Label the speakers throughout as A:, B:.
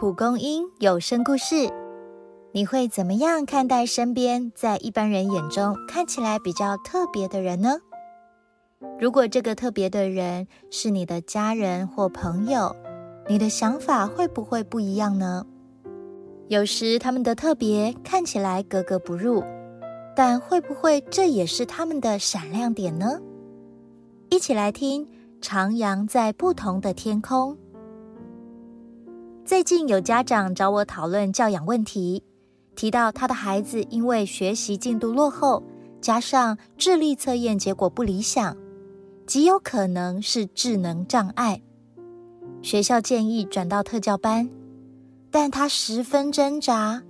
A: 蒲公英有声故事。你会怎么样看待身边在一般人眼中看起来比较特别的人呢？如果这个特别的人是你的家人或朋友，你的想法会不会不一样呢？有时他们的特别看起来格格不入，但会不会这也是他们的闪亮点呢？一起来听《徜徉在不同的天空》。最近有家长找我讨论教养问题，提到他的孩子因为学习进度落后，加上智力测验结果不理想，极有可能是智能障碍。学校建议转到特教班，但他十分挣扎，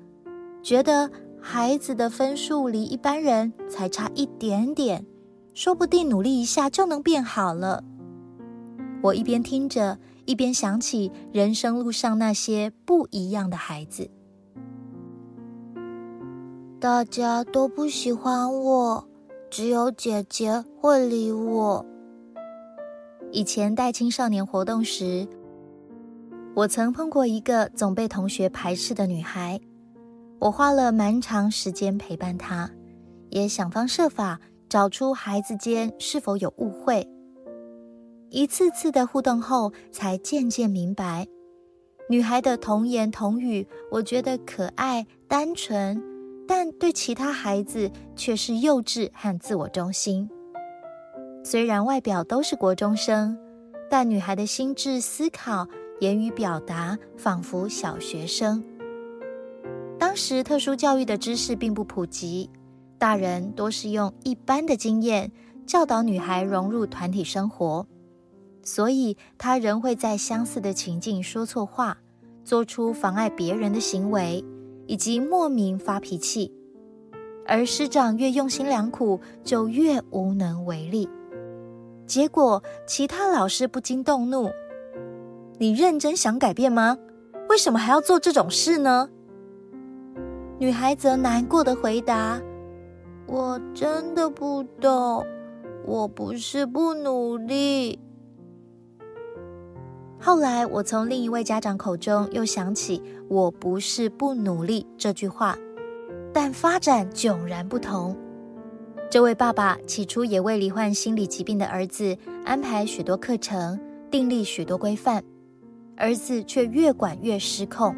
A: 觉得孩子的分数离一般人才差一点点，说不定努力一下就能变好了。我一边听着。一边想起人生路上那些不一样的孩子，
B: 大家都不喜欢我，只有姐姐会理我。
A: 以前带青少年活动时，我曾碰过一个总被同学排斥的女孩，我花了蛮长时间陪伴她，也想方设法找出孩子间是否有误会。一次次的互动后，才渐渐明白，女孩的童言童语，我觉得可爱单纯，但对其他孩子却是幼稚和自我中心。虽然外表都是国中生，但女孩的心智思考、言语表达仿佛小学生。当时特殊教育的知识并不普及，大人多是用一般的经验教导女孩融入团体生活。所以，他仍会在相似的情境说错话，做出妨碍别人的行为，以及莫名发脾气。而师长越用心良苦，就越无能为力。结果，其他老师不禁动怒：“你认真想改变吗？为什么还要做这种事呢？”女孩则难过的回答：“
B: 我真的不懂，我不是不努力。”
A: 后来，我从另一位家长口中又想起“我不是不努力”这句话，但发展迥然不同。这位爸爸起初也为罹患心理疾病的儿子安排许多课程，订立许多规范，儿子却越管越失控。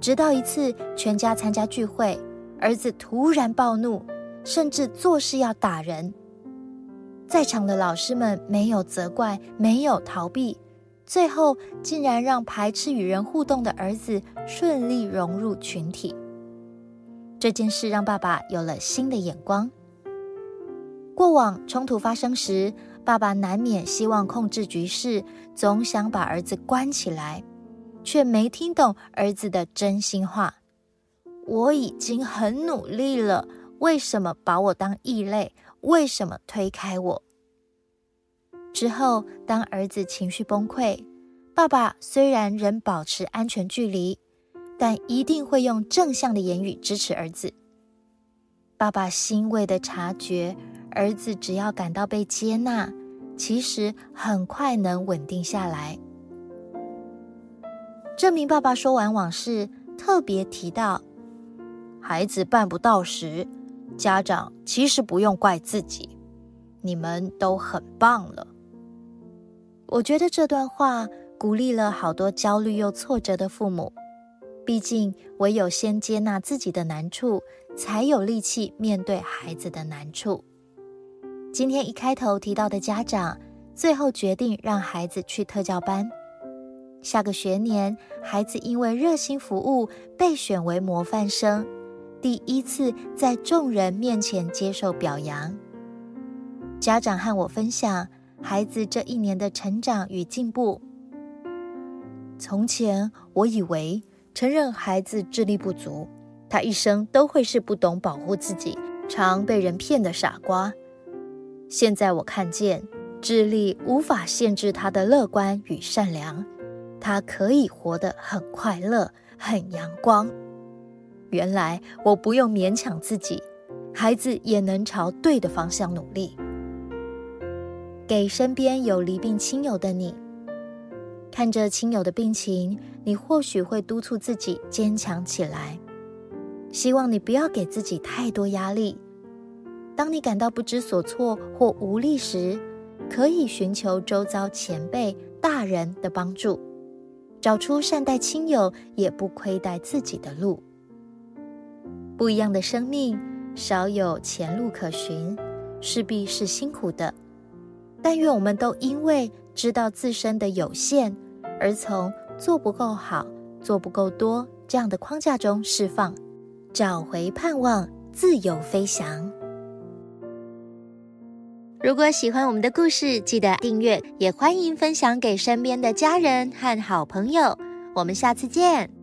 A: 直到一次全家参加聚会，儿子突然暴怒，甚至做事要打人。在场的老师们没有责怪，没有逃避。最后，竟然让排斥与人互动的儿子顺利融入群体。这件事让爸爸有了新的眼光。过往冲突发生时，爸爸难免希望控制局势，总想把儿子关起来，却没听懂儿子的真心话：“我已经很努力了，为什么把我当异类？为什么推开我？”之后，当儿子情绪崩溃，爸爸虽然仍保持安全距离，但一定会用正向的言语支持儿子。爸爸欣慰的察觉，儿子只要感到被接纳，其实很快能稳定下来。这名爸爸说完往事，特别提到，孩子办不到时，家长其实不用怪自己，你们都很棒了。我觉得这段话鼓励了好多焦虑又挫折的父母。毕竟，唯有先接纳自己的难处，才有力气面对孩子的难处。今天一开头提到的家长，最后决定让孩子去特教班。下个学年，孩子因为热心服务被选为模范生，第一次在众人面前接受表扬。家长和我分享。孩子这一年的成长与进步。从前我以为承认孩子智力不足，他一生都会是不懂保护自己、常被人骗的傻瓜。现在我看见，智力无法限制他的乐观与善良，他可以活得很快乐、很阳光。原来我不用勉强自己，孩子也能朝对的方向努力。给身边有离病亲友的你，看着亲友的病情，你或许会督促自己坚强起来。希望你不要给自己太多压力。当你感到不知所措或无力时，可以寻求周遭前辈、大人的帮助，找出善待亲友也不亏待自己的路。不一样的生命，少有前路可循，势必是辛苦的。但愿我们都因为知道自身的有限，而从做不够好、做不够多这样的框架中释放，找回盼望，自由飞翔。如果喜欢我们的故事，记得订阅，也欢迎分享给身边的家人和好朋友。我们下次见。